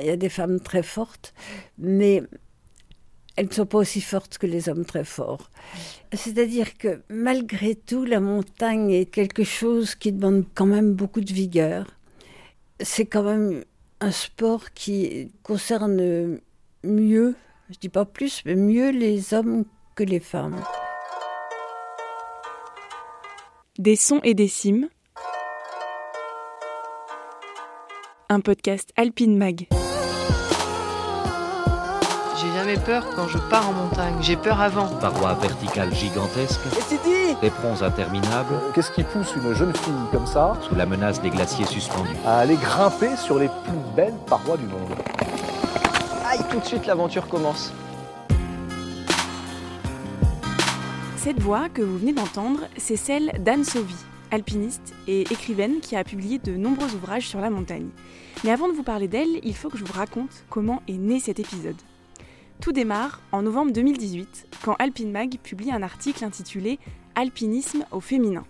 Il y a des femmes très fortes, mais elles ne sont pas aussi fortes que les hommes très forts. C'est-à-dire que malgré tout, la montagne est quelque chose qui demande quand même beaucoup de vigueur. C'est quand même un sport qui concerne mieux, je dis pas plus, mais mieux les hommes que les femmes. Des sons et des cimes. Un podcast Alpine Mag. J'ai jamais peur quand je pars en montagne. J'ai peur avant. Parois verticales gigantesques, éperons interminables, Qu'est-ce qui pousse une jeune fille comme ça sous la menace des glaciers suspendus. à aller grimper sur les plus belles parois du monde Aïe, tout de suite l'aventure commence. Cette voix que vous venez d'entendre, c'est celle d'Anne Sauvy, alpiniste et écrivaine qui a publié de nombreux ouvrages sur la montagne. Mais avant de vous parler d'elle, il faut que je vous raconte comment est né cet épisode. Tout démarre en novembre 2018, quand Alpine Mag publie un article intitulé Alpinisme au féminin.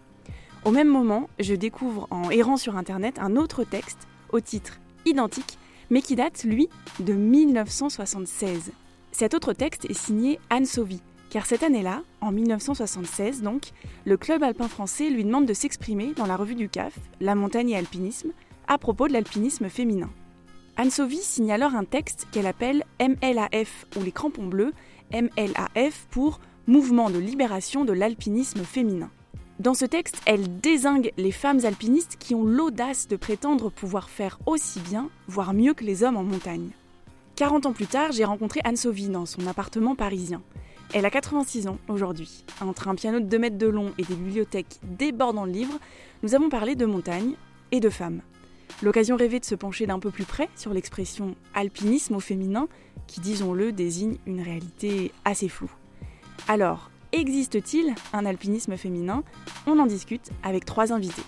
Au même moment, je découvre en errant sur Internet un autre texte au titre identique, mais qui date, lui, de 1976. Cet autre texte est signé Anne Sauvy, car cette année-là, en 1976 donc, le club alpin français lui demande de s'exprimer dans la revue du CAF, La montagne et alpinisme, à propos de l'alpinisme féminin. Anne Sauvy signe alors un texte qu'elle appelle MLAF ou les crampons bleus, MLAF pour Mouvement de libération de l'alpinisme féminin. Dans ce texte, elle désingue les femmes alpinistes qui ont l'audace de prétendre pouvoir faire aussi bien, voire mieux que les hommes en montagne. 40 ans plus tard, j'ai rencontré Anne Sauvy dans son appartement parisien. Elle a 86 ans aujourd'hui. Entre un piano de 2 mètres de long et des bibliothèques débordant de livres, nous avons parlé de montagne et de femmes. L'occasion rêvée de se pencher d'un peu plus près sur l'expression alpinisme au féminin, qui, disons-le, désigne une réalité assez floue. Alors, existe-t-il un alpinisme féminin? On en discute avec trois invités.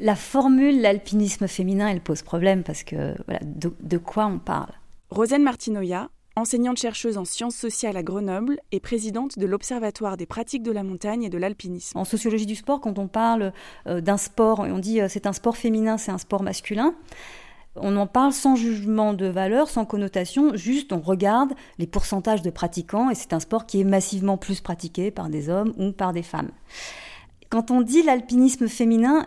La formule l'alpinisme féminin, elle pose problème parce que voilà, de, de quoi on parle? Rosane Martinoya, enseignante-chercheuse en sciences sociales à Grenoble et présidente de l'Observatoire des pratiques de la montagne et de l'alpinisme. En sociologie du sport, quand on parle euh, d'un sport, on dit euh, c'est un sport féminin, c'est un sport masculin, on en parle sans jugement de valeur, sans connotation, juste on regarde les pourcentages de pratiquants et c'est un sport qui est massivement plus pratiqué par des hommes ou par des femmes. Quand on dit l'alpinisme féminin,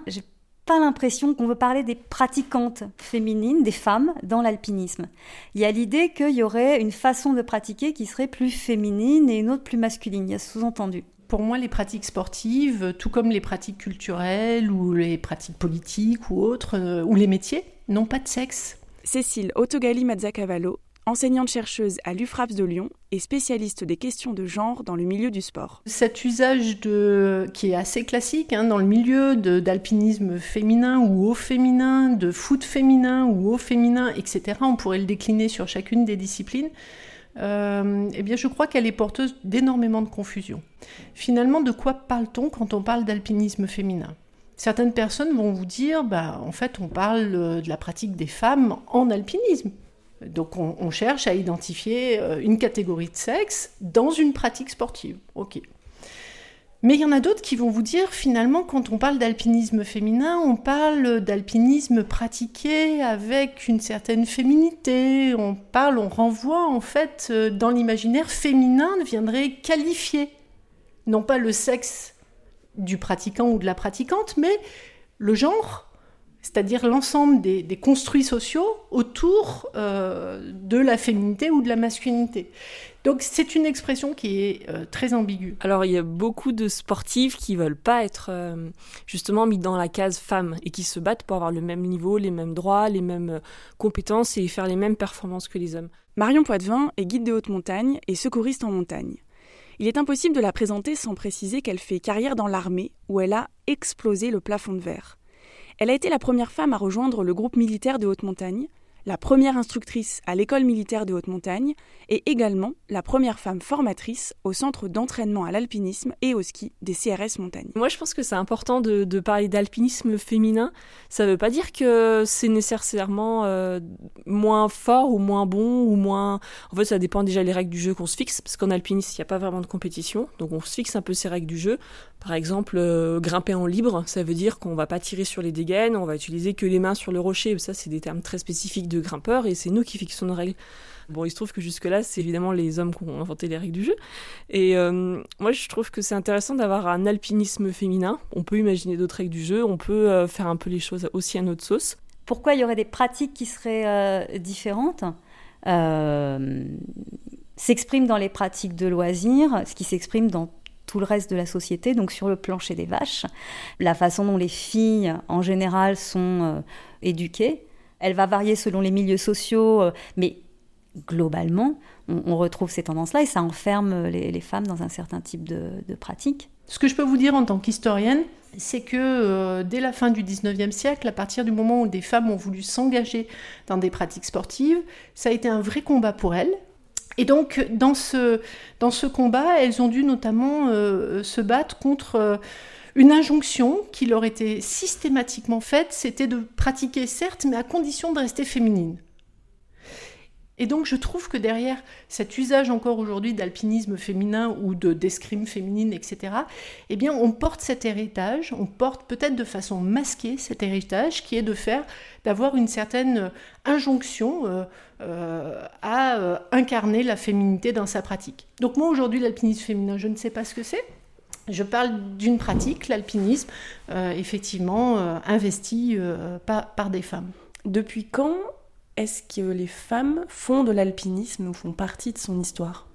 pas l'impression qu'on veut parler des pratiquantes féminines, des femmes, dans l'alpinisme. Il y a l'idée qu'il y aurait une façon de pratiquer qui serait plus féminine et une autre plus masculine. Il y a ce sous-entendu. Pour moi, les pratiques sportives, tout comme les pratiques culturelles ou les pratiques politiques ou autres, euh, ou les métiers, n'ont pas de sexe. Cécile Autogali Mazzacavallo, enseignante-chercheuse à l'UFRAPS de Lyon et spécialiste des questions de genre dans le milieu du sport. Cet usage de, qui est assez classique hein, dans le milieu d'alpinisme féminin ou au féminin, de foot féminin ou au féminin, etc., on pourrait le décliner sur chacune des disciplines, euh, eh bien je crois qu'elle est porteuse d'énormément de confusion. Finalement, de quoi parle-t-on quand on parle d'alpinisme féminin? Certaines personnes vont vous dire, bah, en fait, on parle euh, de la pratique des femmes en alpinisme. Donc on, cherche à identifier euh, une catégorie de sexe dans une pratique sportive. Ok. Mais il y en a d'autres qui vont vous dire, finalement, quand on parle d'alpinisme féminin, on parle d'alpinisme pratiqué avec une certaine féminité. On parle, on renvoie, en fait, euh, dans l'imaginaire féminin, viendrait qualifier, non pas le sexe du pratiquant ou de la pratiquante, mais le genre, c'est-à-dire l'ensemble des, des construits sociaux autour euh, de la féminité ou de la masculinité. Donc c'est une expression qui est euh, très ambiguë. Alors il y a beaucoup de sportifs qui veulent pas être euh, justement mis dans la case femme et qui se battent pour avoir le même niveau, les mêmes droits, les mêmes compétences et faire les mêmes performances que les hommes. Marion Poitvin est guide de haute montagne et secouriste en montagne. Il est impossible de la présenter sans préciser qu'elle fait carrière dans l'armée où elle a explosé le plafond de verre. Elle a été la première femme à rejoindre le groupe militaire de haute montagne, la première instructrice à l'école militaire de haute montagne et également la première femme formatrice au centre d'entraînement à l'alpinisme et au ski des CRS montagne. Moi je pense que c'est important de, parler d'alpinisme féminin. Ça veut pas dire que c'est nécessairement euh, moins fort ou moins bon ou moins... En fait ça dépend déjà des règles du jeu qu'on se fixe parce qu'en alpinisme il n'y a pas vraiment de compétition donc on se fixe un peu ces règles du jeu. Par exemple, euh, grimper en libre, ça veut dire qu'on va pas tirer sur les dégaines, on va utiliser que les mains sur le rocher. Ça, c'est des termes très spécifiques de grimpeurs et c'est nous qui fixons nos règles. Bon, il se trouve que jusque-là, c'est évidemment les hommes qui ont inventé les règles du jeu. Et euh, moi, je trouve que c'est intéressant d'avoir un alpinisme féminin. On peut imaginer d'autres règles du jeu, on peut euh, faire un peu les choses aussi à notre sauce. Pourquoi il y aurait des pratiques qui seraient différentes? S'exprime dans les pratiques de loisirs, ce qui s'exprime dans tout le reste de la société, donc sur le plancher des vaches, la façon dont les filles en général sont euh, éduquées. Elle va varier selon les milieux sociaux, euh, mais globalement, on, retrouve ces tendances-là et ça enferme les, femmes dans un certain type de, pratiques. Ce que je peux vous dire en tant qu'historienne, c'est que euh, dès la fin du 19e siècle, à partir du moment où des femmes ont voulu s'engager dans des pratiques sportives, ça a été un vrai combat pour elles. Et donc, dans ce, combat, elles ont dû notamment euh, se battre contre euh, une injonction qui leur était systématiquement faite, c'était de pratiquer, certes, mais à condition de rester féminine. Et donc je trouve que derrière cet usage encore aujourd'hui d'alpinisme féminin ou de d'escrime féminine, etc., eh bien on porte cet héritage, on porte peut-être de façon masquée cet héritage qui est de faire, d'avoir une certaine injonction euh, euh, à euh, incarner la féminité dans sa pratique. Donc moi aujourd'hui l'alpinisme féminin, je ne sais pas ce que c'est. Je parle d'une pratique, l'alpinisme, effectivement investi par des femmes. Depuis quand est-ce que les femmes font de l'alpinisme ou font partie de son histoire?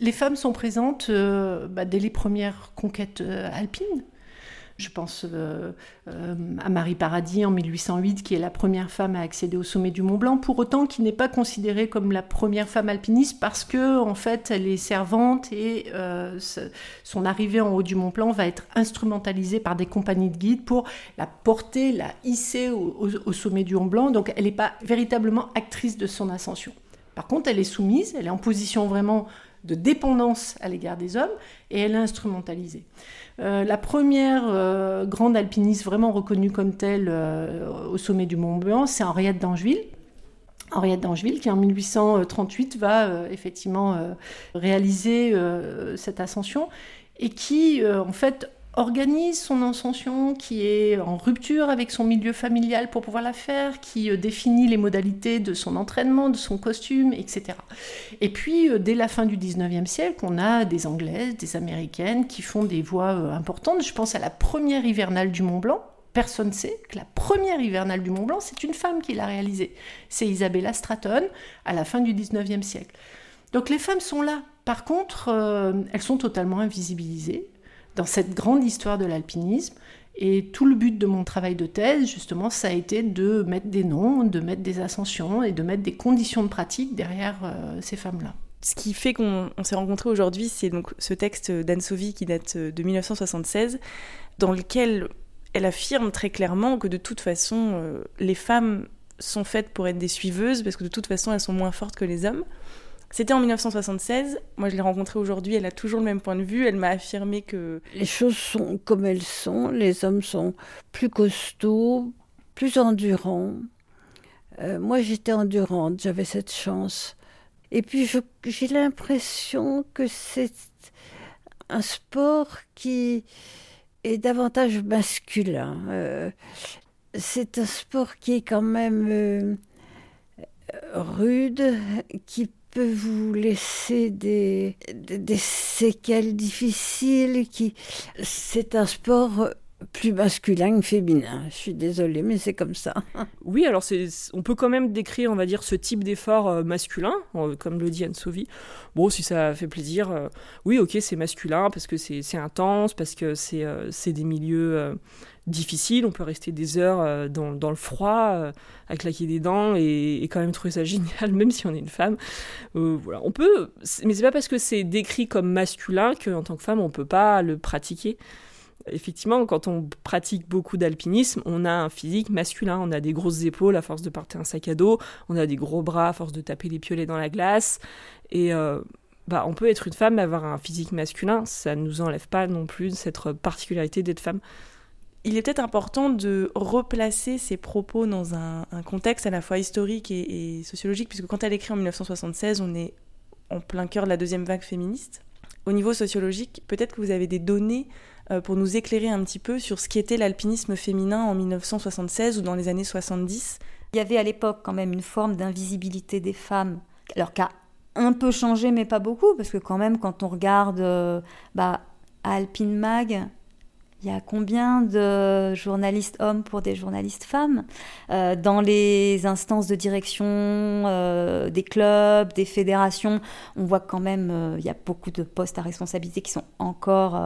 Les femmes sont présentes euh, bah, dès les premières conquêtes euh, alpines. Je pense euh, euh, à Marie Paradis en 1808, qui est la première femme à accéder au sommet du Mont Blanc, pour autant qui n'est pas considérée comme la première femme alpiniste parce que en fait elle est servante et euh, son arrivée en haut du Mont Blanc va être instrumentalisée par des compagnies de guides pour la porter, la hisser au sommet du Mont Blanc. Donc elle n'est pas véritablement actrice de son ascension. Par contre, elle est soumise, elle est en position vraiment de dépendance à l'égard des hommes et elle est instrumentalisée. Euh, la première euh, grande alpiniste vraiment reconnue comme telle euh, au sommet du Mont Blanc, c'est Henriette d'Angeville. Henriette d'Angeville, qui en 1838 va effectivement réaliser cette ascension et qui, en fait, organise son ascension, qui est en rupture avec son milieu familial pour pouvoir la faire, qui euh, définit les modalités de son entraînement, de son costume, etc. Et puis, euh, dès la fin du 19e siècle, on a des Anglaises, des Américaines qui font des voix euh, importantes. Je pense à la première hivernale du Mont Blanc. Personne ne sait que la première hivernale du Mont Blanc, c'est une femme qui l'a réalisée. C'est Isabella Stratton, à la fin du 19e siècle. Donc les femmes sont là. Par contre, elles sont totalement invisibilisées dans cette grande histoire de l'alpinisme. Et tout le but de mon travail de thèse, justement, ça a été de mettre des noms, de mettre des ascensions et de mettre des conditions de pratique derrière euh, ces femmes-là. Ce qui fait qu'on s'est rencontrés aujourd'hui, c'est donc ce texte d'Anne Sauvy qui date de 1976, dans lequel elle affirme très clairement que de toute façon, euh, les femmes sont faites pour être des suiveuses, parce que de toute façon, elles sont moins fortes que les hommes. C'était en 1976. Moi, je l'ai rencontrée aujourd'hui. Elle a toujours le même point de vue. Elle m'a affirmé que. Les choses sont comme elles sont. Les hommes sont plus costauds, plus endurants. Euh, moi, j'étais endurante. J'avais cette chance. Et puis, j'ai l'impression que c'est un sport qui est davantage masculin. Euh, c'est un sport qui est quand même euh, rude, qui vous laisser des, séquelles difficiles. Qui... C'est un sport plus masculin que féminin. Je suis désolée, mais c'est comme ça. Oui, alors on peut quand même décrire, on va dire, ce type d'effort euh, masculin, euh, comme le dit Anne Sauvy. Bon, si ça fait plaisir, euh, oui, ok, c'est masculin parce que c'est, intense, parce que c'est, c'est des milieux difficile, on peut rester des heures euh, dans, le froid, euh, à claquer des dents et, quand même trouver ça génial, même si on est une femme. Euh, voilà, on peut, mais c'est pas parce que c'est décrit comme masculin qu'en tant que femme on peut pas le pratiquer. Effectivement, quand on pratique beaucoup d'alpinisme, on a un physique masculin, on a des grosses épaules à force de porter un sac à dos, on a des gros bras à force de taper les piolets dans la glace, et bah, on peut être une femme avoir un physique masculin, ça ne nous enlève pas non plus cette particularité d'être femme il est peut-être important de replacer ces propos dans un, contexte à la fois historique et, sociologique, puisque quand elle écrit en 1976, on est en plein cœur de la deuxième vague féministe. Au niveau sociologique, peut-être que vous avez des données euh, pour nous éclairer un petit peu sur ce qu'était l'alpinisme féminin en 1976 ou dans les années 70. Il y avait à l'époque quand même une forme d'invisibilité des femmes, alors qu'a un peu changé, mais pas beaucoup, parce que quand même, quand on regarde euh, bah, Alpine Mag, il y a combien de journalistes hommes pour des journalistes femmes euh, Dans les instances de direction euh, des clubs, des fédérations, on voit quand même euh, il y a beaucoup de postes à responsabilité qui sont encore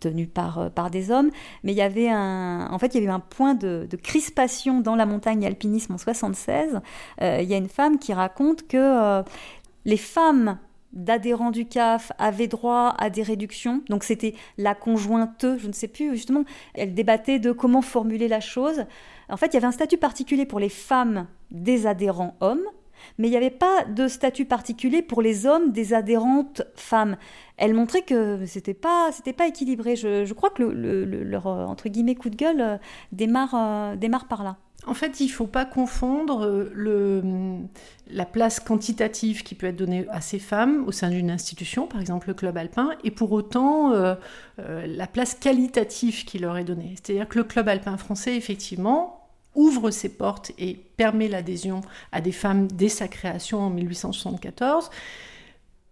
tenus par, par des hommes. Mais il y avait un, en fait, il y avait un point de, de crispation dans la montagne alpinisme en 76. il y a une femme qui raconte que les femmes d'adhérents du CAF avaient droit à des réductions. Donc c'était la conjointe, je ne sais plus, justement, elle débattait de comment formuler la chose. En fait, il y avait un statut particulier pour les femmes des adhérents hommes, mais il n'y avait pas de statut particulier pour les hommes des adhérentes femmes. Elle montrait que c'était pas c'était pas équilibré. Je, crois que leur entre guillemets coup de gueule euh, démarre euh, démarre par là. En fait, il ne faut pas confondre euh, le, la place quantitative qui peut être donnée à ces femmes au sein d'une institution, par exemple le club alpin, et pour autant euh, euh, la place qualitative qui leur est donnée. C'est-à-dire que le club alpin français, effectivement, ouvre ses portes et permet l'adhésion à des femmes dès sa création en 1874.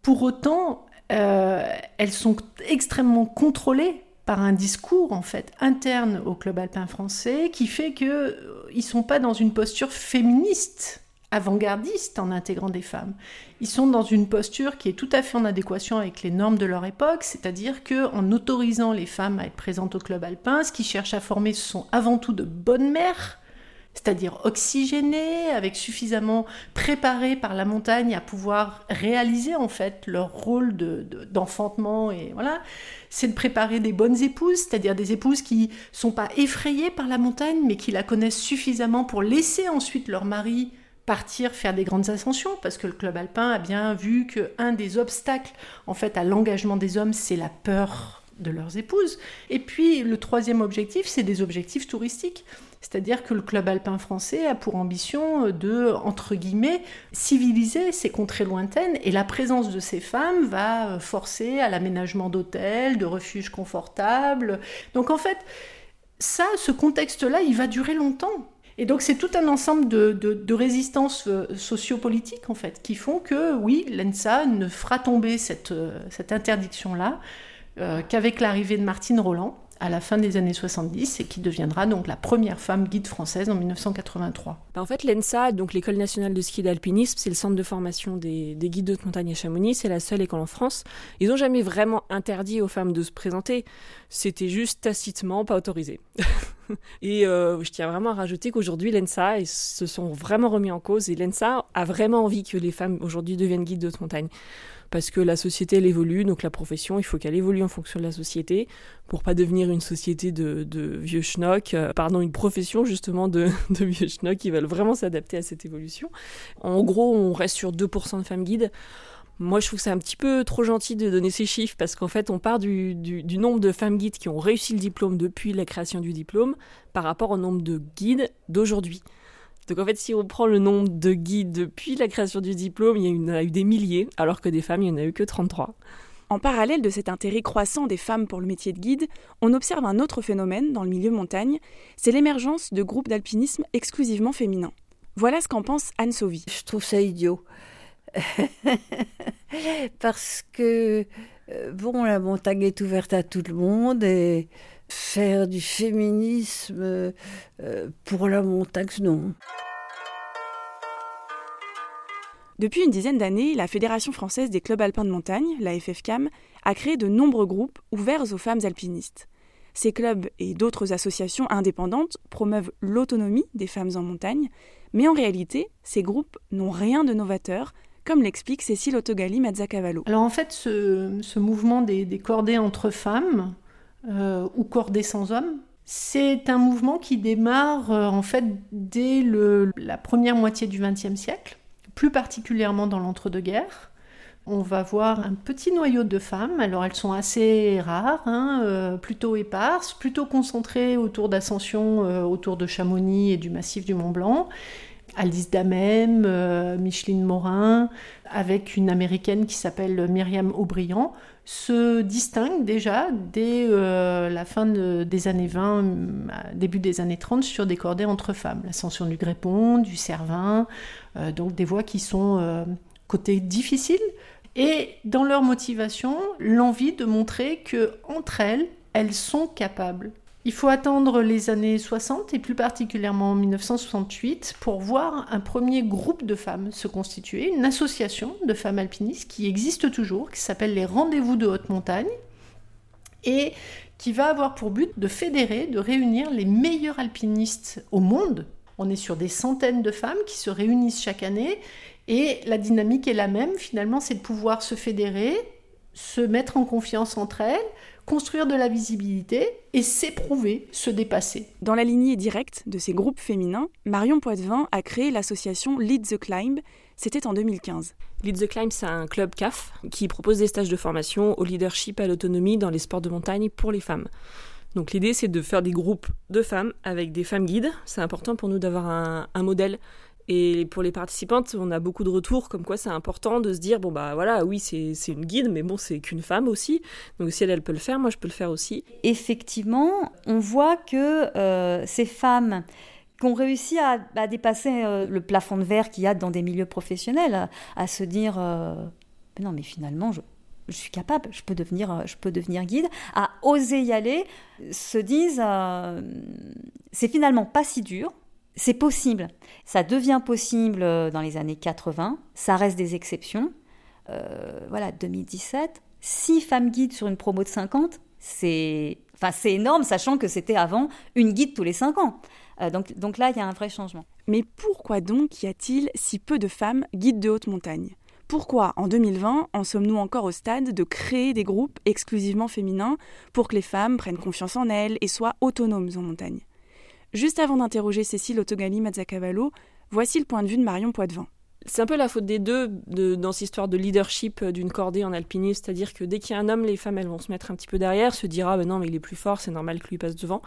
Pour autant, elles sont extrêmement contrôlées par un discours en fait interne au club alpin français qui fait que euh, ils sont pas dans une posture féministe avant-gardiste en intégrant des femmes. Ils sont dans une posture qui est tout à fait en adéquation avec les normes de leur époque, c'est-à-dire que en autorisant les femmes à être présentes au club alpin, ce qu'ils cherchent à former ce sont avant tout de bonnes mères c'est-à-dire oxygénés, avec suffisamment préparés par la montagne à pouvoir réaliser en fait leur rôle d'enfantement et voilà, c'est de préparer des bonnes épouses, c'est-à-dire des épouses qui sont pas effrayées par la montagne, mais qui la connaissent suffisamment pour laisser ensuite leur mari partir faire des grandes ascensions, parce que le club alpin a bien vu que un des obstacles en fait à l'engagement des hommes, c'est la peur de leurs épouses. Et puis le troisième objectif, c'est des objectifs touristiques. C'est-à-dire que le club alpin français a pour ambition de, entre guillemets, civiliser ces contrées lointaines et la présence de ces femmes va forcer à l'aménagement d'hôtels, de refuges confortables. Donc en fait, ça, ce contexte-là, il va durer longtemps. Et donc c'est tout un ensemble de, de, résistances euh, sociopolitiques en fait qui font que oui, l'ENSA ne fera tomber cette, euh, interdiction-là euh, qu'avec l'arrivée de Martine Roland à la fin des années 70 et qui deviendra donc la première femme guide française en 1983. Bah, en fait, l'ENSA, donc l'école nationale de ski d'alpinisme, c'est le centre de formation des, guides de montagne à Chamonix, c'est la seule école en France. Ils n'ont jamais vraiment interdit aux femmes de se présenter, c'était juste tacitement pas autorisé. et euh, je tiens vraiment à rajouter qu'aujourd'hui, l'ENSA, se sont vraiment remis en cause et l'ENSA a vraiment envie que les femmes aujourd'hui deviennent guides de montagne parce que la société elle évolue, donc la profession il faut qu'elle évolue en fonction de la société pour pas devenir une société de, vieux schnock, euh, pardon une profession justement de, vieux schnock qui veulent vraiment s'adapter à cette évolution. En gros on reste sur 2% de femmes guides. Moi, je trouve que c'est un petit peu trop gentil de donner ces chiffres parce qu'en fait, on part du, nombre de femmes guides qui ont réussi le diplôme depuis la création du diplôme par rapport au nombre de guides d'aujourd'hui. Donc en fait, si on prend le nombre de guides depuis la création du diplôme, il y en a eu des milliers, alors que des femmes, il n'y en a eu que 33. En parallèle de cet intérêt croissant des femmes pour le métier de guide, on observe un autre phénomène dans le milieu montagne, c'est l'émergence de groupes d'alpinisme exclusivement féminins. Voilà ce qu'en pense Anne Sauvy. Je trouve ça idiot. Parce que, euh, bon, la montagne est ouverte à tout le monde et faire du féminisme euh, pour la montagne, non. Depuis une dizaine d'années, la Fédération française des clubs alpins de montagne, la FFCAM, a créé de nombreux groupes ouverts aux femmes alpinistes. Ces clubs et d'autres associations indépendantes promeuvent l'autonomie des femmes en montagne, mais en réalité, ces groupes n'ont rien de novateur, comme l'explique Cécile Autogali Mazzacavallo. Alors en fait, ce, mouvement des, des, cordées entre femmes, euh, ou cordées sans hommes. C'est un mouvement qui démarre euh, en fait dès la première moitié du XXe siècle, plus particulièrement dans l'entre-deux-guerres. On va voir un petit noyau de femmes, alors elles sont assez rares, hein, euh, plutôt éparses, plutôt concentrées autour d'ascensions autour de Chamonix et du massif du Mont Blanc. Alice Damem, Micheline Morin, avec une américaine qui s'appelle Myriam O'Brien, se distinguent déjà dès la fin des années 20, début des années 30 sur des cordées entre femmes. L'ascension du grépon, du cervin, donc des voix qui sont côté difficile, et dans leur motivation, l'envie de montrer que entre elles, elles sont capables. Il faut attendre les années 60 et plus particulièrement 1968 pour voir un premier groupe de femmes se constituer, une association de femmes alpinistes qui existe toujours, qui s'appelle les Rendez-vous de haute montagne et qui va avoir pour but de fédérer, de réunir les meilleurs alpinistes au monde. On est sur des centaines de femmes qui se réunissent chaque année et la dynamique est la même, finalement, c'est de pouvoir se fédérer, se mettre en confiance entre elles, construire de la visibilité et s'éprouver, se dépasser. Dans la lignée directe de ces groupes féminins, Marion Poitvin a créé l'association Lead the Climb. C'était en 2015. Lead the Climb, c'est un club CAF qui propose des stages de formation au leadership et à l'autonomie dans les sports de montagne pour les femmes. Donc l'idée, c'est de faire des groupes de femmes avec des femmes guides. C'est important pour nous d'avoir un, un modèle et pour les participantes, on a beaucoup de retours comme quoi c'est important de se dire bon bah voilà, oui c'est une guide, mais bon c'est qu'une femme aussi. Donc si elle, elle peut le faire, moi je peux le faire aussi. Effectivement, on voit que euh, ces femmes qui ont réussi à, dépasser euh, le plafond de verre qu'il y a dans des milieux professionnels, à, se dire euh, non mais finalement je, je suis capable, je peux devenir, je peux devenir guide, à oser y aller, se disent c'est finalement pas si dur, c'est possible. Ça devient possible euh, dans les années 80. Ça reste des exceptions. Euh, voilà, 2017. 6 femmes guides sur une promo de 50, c'est enfin, énorme, sachant que c'était avant une guide tous les 5 ans. Euh, donc, donc là, il y a un vrai changement. Mais pourquoi donc y a-t-il si peu de femmes guides de haute montagne? Pourquoi, en 2020, en sommes-nous encore au stade de créer des groupes exclusivement féminins pour que les femmes prennent confiance en elles et soient autonomes en montagne? Juste avant d'interroger Cécile Otogali Mazzacavallo, voici le point de vue de Marion Poitvin. C'est un peu la faute des deux dans cette histoire de leadership euh, d'une cordée en alpinisme, c'est-à-dire que dès qu'il y a un homme, les femmes elles vont se mettre un petit peu derrière, se dire ah ben non mais il est plus fort, c'est normal qu'il lui passe devant.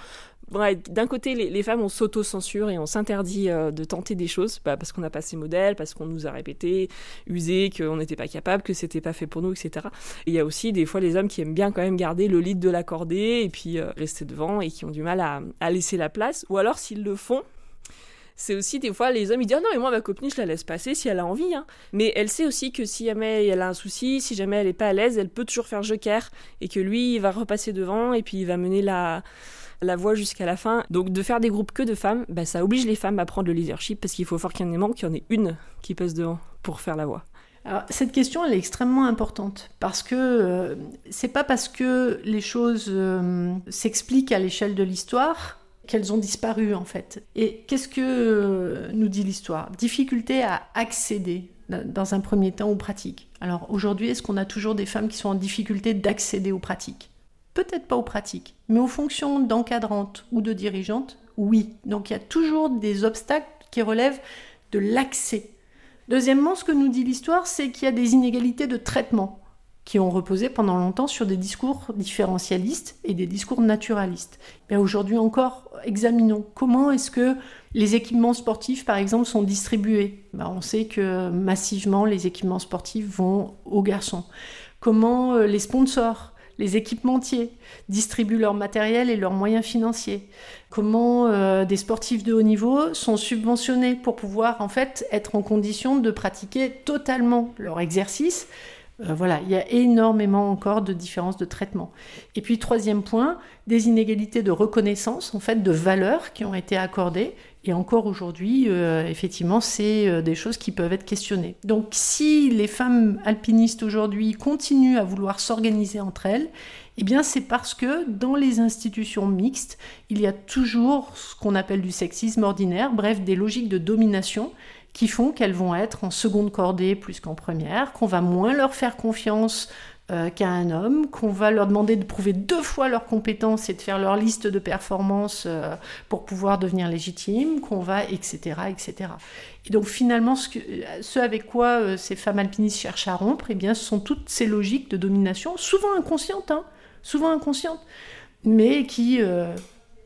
D'un côté les, femmes on s'auto-censure et on s'interdit euh, de tenter des choses bah, parce qu'on n'a pas ces modèles, parce qu'on nous a répété, usé qu'on n'était pas capable, que c'était pas fait pour nous, etc. Et il y a aussi des fois les hommes qui aiment bien quand même garder le lead de la cordée et puis euh, rester devant et qui ont du mal à laisser la place, ou alors s'ils le font c'est aussi des fois les hommes ils disent ah non mais moi ma copine je la laisse passer si elle a envie hein. mais elle sait aussi que si jamais elle a un souci si jamais elle est pas à l'aise elle peut toujours faire joker et que lui il va repasser devant et puis il va mener la la voie jusqu'à la fin. Donc de faire des groupes que de femmes, bah, ça oblige les femmes à prendre le leadership parce qu'il faut fort qu'il y en ait une qui passe devant pour faire la voie. Alors, cette question, elle est extrêmement importante parce que euh, c'est pas parce que les choses euh, s'expliquent à l'échelle de l'histoire qu'elles ont disparu en fait. Et qu'est-ce que euh, nous dit l'histoire? Difficulté à accéder dans un premier temps aux pratiques. Alors aujourd'hui, est-ce qu'on a toujours des femmes qui sont en difficulté d'accéder aux pratiques? Peut-être pas aux pratiques, mais aux fonctions d'encadrante ou de dirigeante, oui. Donc il y a toujours des obstacles qui relèvent de l'accès. Deuxièmement, ce que nous dit l'histoire, c'est qu'il y a des inégalités de traitement qui ont reposé pendant longtemps sur des discours différentialistes et des discours naturalistes. Aujourd'hui encore, examinons comment est-ce que les équipements sportifs, par exemple, sont distribués. Ben, on sait que massivement, les équipements sportifs vont aux garçons. Comment euh, les sponsors, les équipementiers distribuent leur matériel et leurs moyens financiers. Comment euh, des sportifs de haut niveau sont subventionnés pour pouvoir en fait être en condition de pratiquer totalement leur exercice euh, voilà, il y a énormément encore de différences de traitement. Et puis troisième point, des inégalités de reconnaissance, en fait, de valeurs qui ont été accordées. Et encore aujourd'hui, euh, effectivement, c'est euh, des choses qui peuvent être questionnées. Donc si les femmes alpinistes aujourd'hui continuent à vouloir s'organiser entre elles, eh bien c'est parce que dans les institutions mixtes, il y a toujours ce qu'on appelle du sexisme ordinaire, bref, des logiques de domination qui font qu'elles vont être en seconde cordée plus qu'en première, qu'on va moins leur faire confiance euh, qu'à un homme, qu'on va leur demander de prouver deux fois leurs compétences et de faire leur liste de performances euh, pour pouvoir devenir légitime, qu'on va, etc., etc. Et donc finalement, ce, avec quoi euh, ces femmes alpinistes cherchent à rompre, eh bien, ce sont toutes ces logiques de domination, souvent inconscientes, hein, souvent inconscientes, mais qui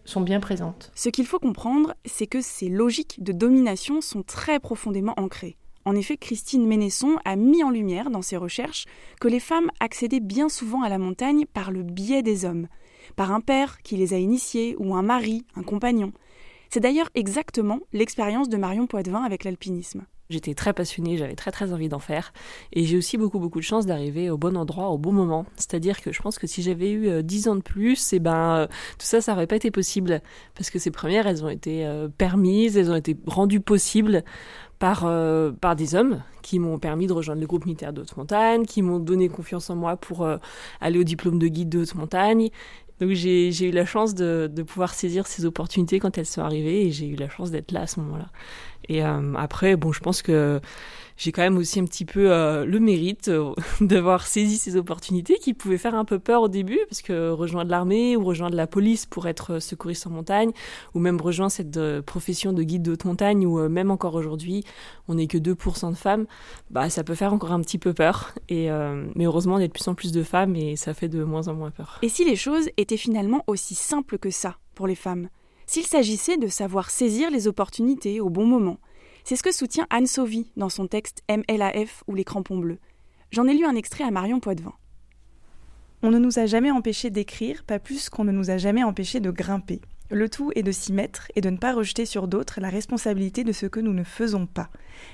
sont bien présentes. Ce qu'il faut comprendre, c'est que ces logiques de domination sont très profondément ancrées. En effet, Christine Ménesson a mis en lumière dans ses recherches que les femmes accédaient bien souvent à la montagne par le biais des hommes, par un père qui les a initiées ou un mari, un compagnon. C'est d'ailleurs exactement l'expérience de Marion Poitvin avec l'alpinisme. J'étais très passionnée, j'avais très très envie d'en faire. Et j'ai aussi beaucoup beaucoup de chance d'arriver au bon endroit au bon moment. C'est-à-dire que je pense que si j'avais eu 10 euh, ans de plus, eh ben, euh, tout ça, ça n'aurait pas été possible. Parce que ces premières, elles ont été euh, permises, elles ont été rendues possibles par, par des hommes qui m'ont permis de rejoindre le groupe militaire de haute montagne, qui m'ont donné confiance en moi pour aller au diplôme de guide de haute montagne. Donc j'ai eu la chance de, de pouvoir saisir ces opportunités quand elles sont arrivées et j'ai eu la chance d'être là à ce moment-là. Et euh, après, bon, je pense que j'ai quand même aussi un petit peu euh, le mérite euh, d'avoir saisi ces opportunités qui pouvaient faire un peu peur au début, parce que rejoindre l'armée ou rejoindre la police pour être secouriste en montagne, ou même rejoindre cette profession de guide de haute montagne, où même encore aujourd'hui, on n'est que 2% de femmes, bah ça peut faire encore un petit peu peur. Et, mais heureusement, on est de plus en plus de femmes et ça fait de moins en moins peur. Et si les choses étaient finalement aussi simples que ça pour les femmes? S'il s'agissait de savoir saisir les opportunités au bon moment. C'est ce que soutient Anne Sauvy dans son texte MLAF ou les crampons bleus. J'en ai lu un extrait à Marion Poitvin. On ne nous a jamais empêché d'écrire, pas plus qu'on ne nous a jamais empêché de grimper. Le tout est de s'y mettre et de ne pas rejeter sur d'autres la responsabilité de ce que nous ne faisons pas.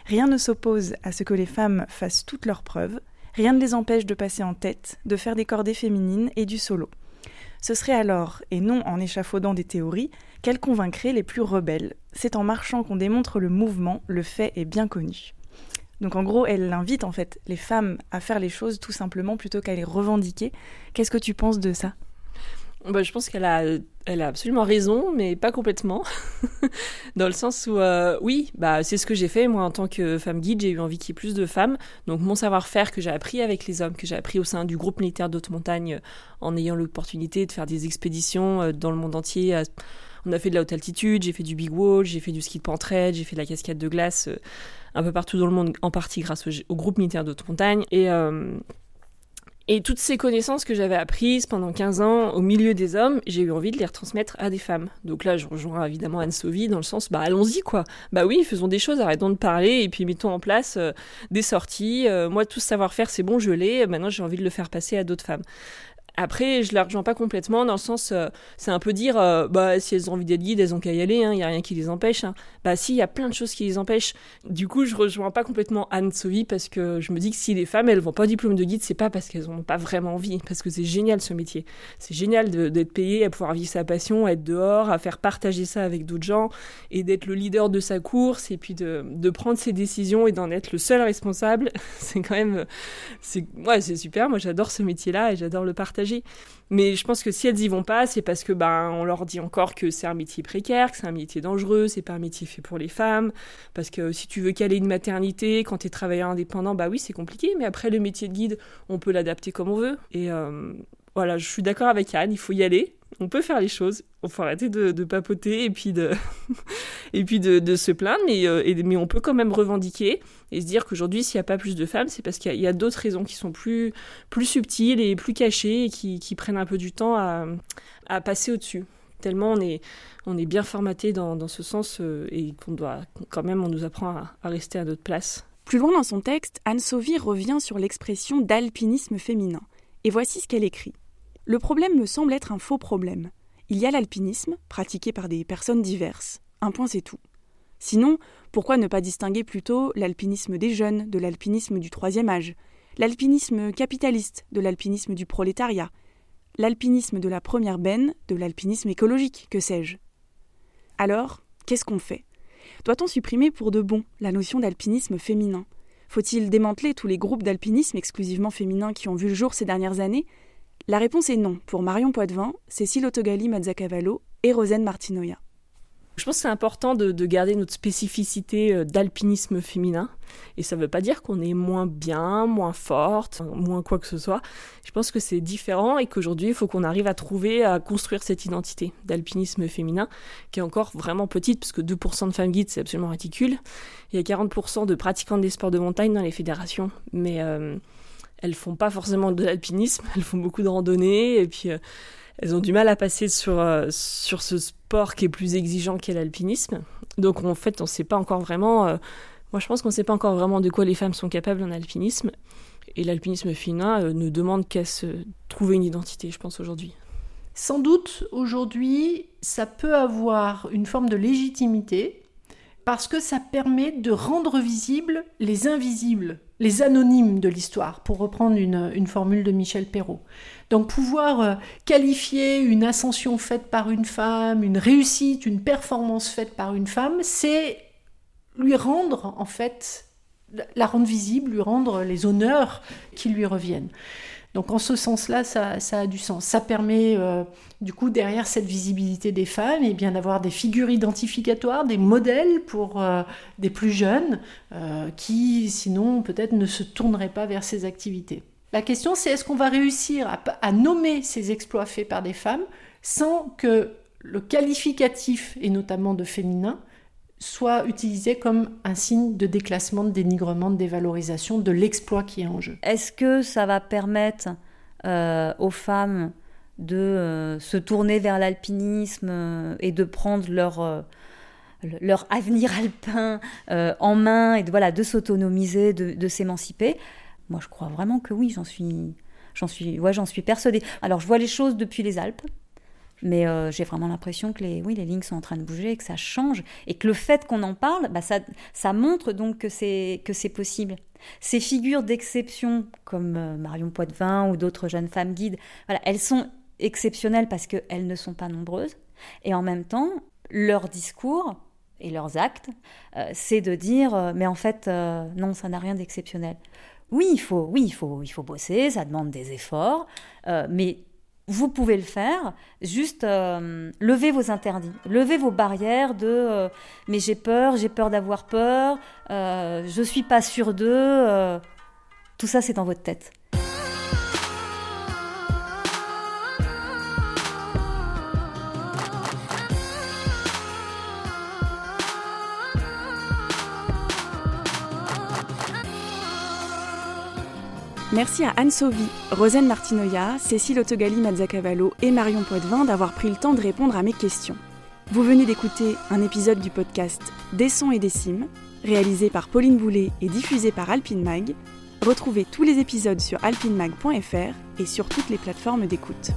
Rien ne s'oppose à ce que les femmes fassent toutes leurs preuves, rien ne les empêche de passer en tête, de faire des cordées féminines et du solo. Ce serait alors, et non en échafaudant des théories, qu'elle convaincrait les plus rebelles. C'est en marchant qu'on démontre le mouvement, le fait est bien connu. Donc en gros, elle invite en fait les femmes à faire les choses tout simplement plutôt qu'à les revendiquer. Qu'est-ce que tu penses de ça? Bah, je pense qu'elle a, elle a absolument raison, mais pas complètement. Dans le sens où, euh, oui, bah, c'est ce que j'ai fait. Moi, en tant que femme guide, j'ai eu envie qu'il y ait plus de femmes. Donc, mon savoir-faire que j'ai appris avec les hommes, que j'ai appris au sein du groupe militaire d'haute montagne, euh, en ayant l'opportunité de faire des expéditions euh, dans le monde entier. On a fait de la haute altitude, j'ai fait du big wall, j'ai fait du ski de pentraide, j'ai fait de la cascade de glace un peu partout dans le monde, en partie grâce au, groupe militaire d'haute montagne. Et et toutes ces connaissances que j'avais apprises pendant 15 ans au milieu des hommes, j'ai eu envie de les retransmettre à des femmes. Donc là, je rejoins évidemment Anne Sauvy dans le sens, bah allons-y quoi. Bah oui, faisons des choses, arrêtons de parler et puis mettons en place euh, des sorties. Euh, moi, tout ce savoir-faire, c'est bon, je l'ai. Maintenant, j'ai envie de le faire passer à d'autres femmes. Après, je la rejoins pas complètement dans le sens, euh, c'est un peu dire, euh, bah si elles ont envie d'être guides, elles ont qu'à y aller, il hein, y a rien qui les empêche. Hein. Bah si, il y a plein de choses qui les empêchent. Du coup, je rejoins pas complètement Anne Sovi parce que je me dis que si les femmes elles vont pas au diplôme de guide, c'est pas parce qu'elles ont pas vraiment envie, parce que c'est génial ce métier. C'est génial d'être payé à pouvoir vivre sa passion, à être dehors, à faire partager ça avec d'autres gens et d'être le leader de sa course et puis de, prendre ses décisions et d'en être le seul responsable. c'est quand même, c'est ouais, c'est super. Moi, j'adore ce métier-là et j'adore le partager. Mais je pense que si elles y vont pas, c'est parce que ben on leur dit encore que c'est un métier précaire, que c'est un métier dangereux, c'est pas un métier fait pour les femmes. Parce que si tu veux caler une maternité quand tu es travailleur indépendant, bah oui c'est compliqué. Mais après le métier de guide, on peut l'adapter comme on veut. Et euh, voilà, je suis d'accord avec Anne, il faut y aller on peut faire les choses. Il faut arrêter de, papoter et puis de, et puis de, se plaindre, mais, euh, mais on peut quand même revendiquer et se dire qu'aujourd'hui, s'il n'y a pas plus de femmes, c'est parce qu'il y a, d'autres raisons qui sont plus, plus subtiles et plus cachées et qui, prennent un peu du temps à, passer au-dessus. Tellement on est, on est bien formaté dans, ce sens euh, et qu'on doit quand même, on nous apprend à, à rester à notre place. Plus loin dans son texte, Anne Sauvy revient sur l'expression d'alpinisme féminin. Et voici ce qu'elle écrit. Le problème me semble être un faux problème. Il y a l'alpinisme, pratiqué par des personnes diverses. Un point c'est tout. Sinon, pourquoi ne pas distinguer plutôt l'alpinisme des jeunes de l'alpinisme du troisième âge, l'alpinisme capitaliste de l'alpinisme du prolétariat, l'alpinisme de la première benne de l'alpinisme écologique, que sais-je? Alors, qu'est-ce qu'on fait? Doit-on supprimer pour de bon la notion d'alpinisme féminin? Faut-il démanteler tous les groupes d'alpinisme exclusivement féminins qui ont vu le jour ces dernières années? La réponse est non pour Marion Poitvin, Cécile Autogali Mazzacavallo et Rosane Martinoya. Je pense que c'est important de, garder notre spécificité euh, d'alpinisme féminin. Et ça ne veut pas dire qu'on est moins bien, moins forte, moins quoi que ce soit. Je pense que c'est différent et qu'aujourd'hui, il faut qu'on arrive à trouver, à construire cette identité d'alpinisme féminin, qui est encore vraiment petite, puisque 2% de femmes guides, c'est absolument ridicule. Il y a 40% de pratiquantes des sports de montagne dans les fédérations. Mais. Euh, elles font pas forcément de l'alpinisme, elles font beaucoup de randonnée et puis euh, elles ont du mal à passer sur, euh, sur ce sport qui est plus exigeant qu'est l'alpinisme. Donc en fait, on ne sait pas encore vraiment. Euh, moi, je pense qu'on ne sait pas encore vraiment de quoi les femmes sont capables en alpinisme. Et l'alpinisme féminin ne demande qu'à se trouver une identité, je pense, aujourd'hui. Sans doute, aujourd'hui, ça peut avoir une forme de légitimité parce que ça permet de rendre visibles les invisibles, les anonymes de l'histoire, pour reprendre une, formule de Michel Perrault. Donc pouvoir euh, qualifier une ascension faite par une femme, une réussite, une performance faite par une femme, c'est lui rendre en fait la rendre visible, lui rendre les honneurs qui lui reviennent. Donc en ce sens-là, ça, a du sens. Ça permet euh, du coup derrière cette visibilité des femmes, eh d'avoir des figures identificatoires, des modèles pour euh, des plus jeunes euh, qui sinon peut-être ne se tourneraient pas vers ces activités. La question c'est est-ce qu'on va réussir à nommer ces exploits faits par des femmes sans que le qualificatif, et notamment de féminin, soit utilisé comme un signe de déclassement, de dénigrement, de dévalorisation de l'exploit qui est en jeu. Est-ce que ça va permettre euh, aux femmes de euh, se tourner vers l'alpinisme euh, et de prendre leur, leur avenir alpin en main et de, voilà, de s'autonomiser, de, s'émanciper? Moi, je crois vraiment que oui, j'en suis, j'en suis, ouais, j'en suis persuadée. Alors, je vois les choses depuis les Alpes. Mais euh, j'ai vraiment l'impression que les, oui, les lignes sont en train de bouger, que ça change, et que le fait qu'on en parle, bah, ça, ça montre donc que c'est, possible. Ces figures d'exception, comme euh, Marion Poitvin ou d'autres jeunes femmes guides, voilà, elles sont exceptionnelles parce qu'elles ne sont pas nombreuses, et en même temps, leur discours et leurs actes, euh, c'est de dire, mais en fait, non, ça n'a rien d'exceptionnel. Oui, il faut, oui, il faut, il faut bosser, ça demande des efforts, mais vous pouvez le faire, juste euh, levez vos interdits, levez vos barrières de euh, mais j'ai peur, j'ai peur d'avoir peur, euh, je suis pas sûr d'eux. tout ça, c'est dans votre tête. Merci à Anne Sauvy, Rosane Martinoya, Cécile Autogali Mazzacavallo et Marion Poitvin d'avoir pris le temps de répondre à mes questions. Vous venez d'écouter un épisode du podcast Des sons et des cimes, réalisé par Pauline Boulet et diffusé par Alpine Mag. Retrouvez tous les épisodes sur alpinemag.fr et sur toutes les plateformes d'écoute.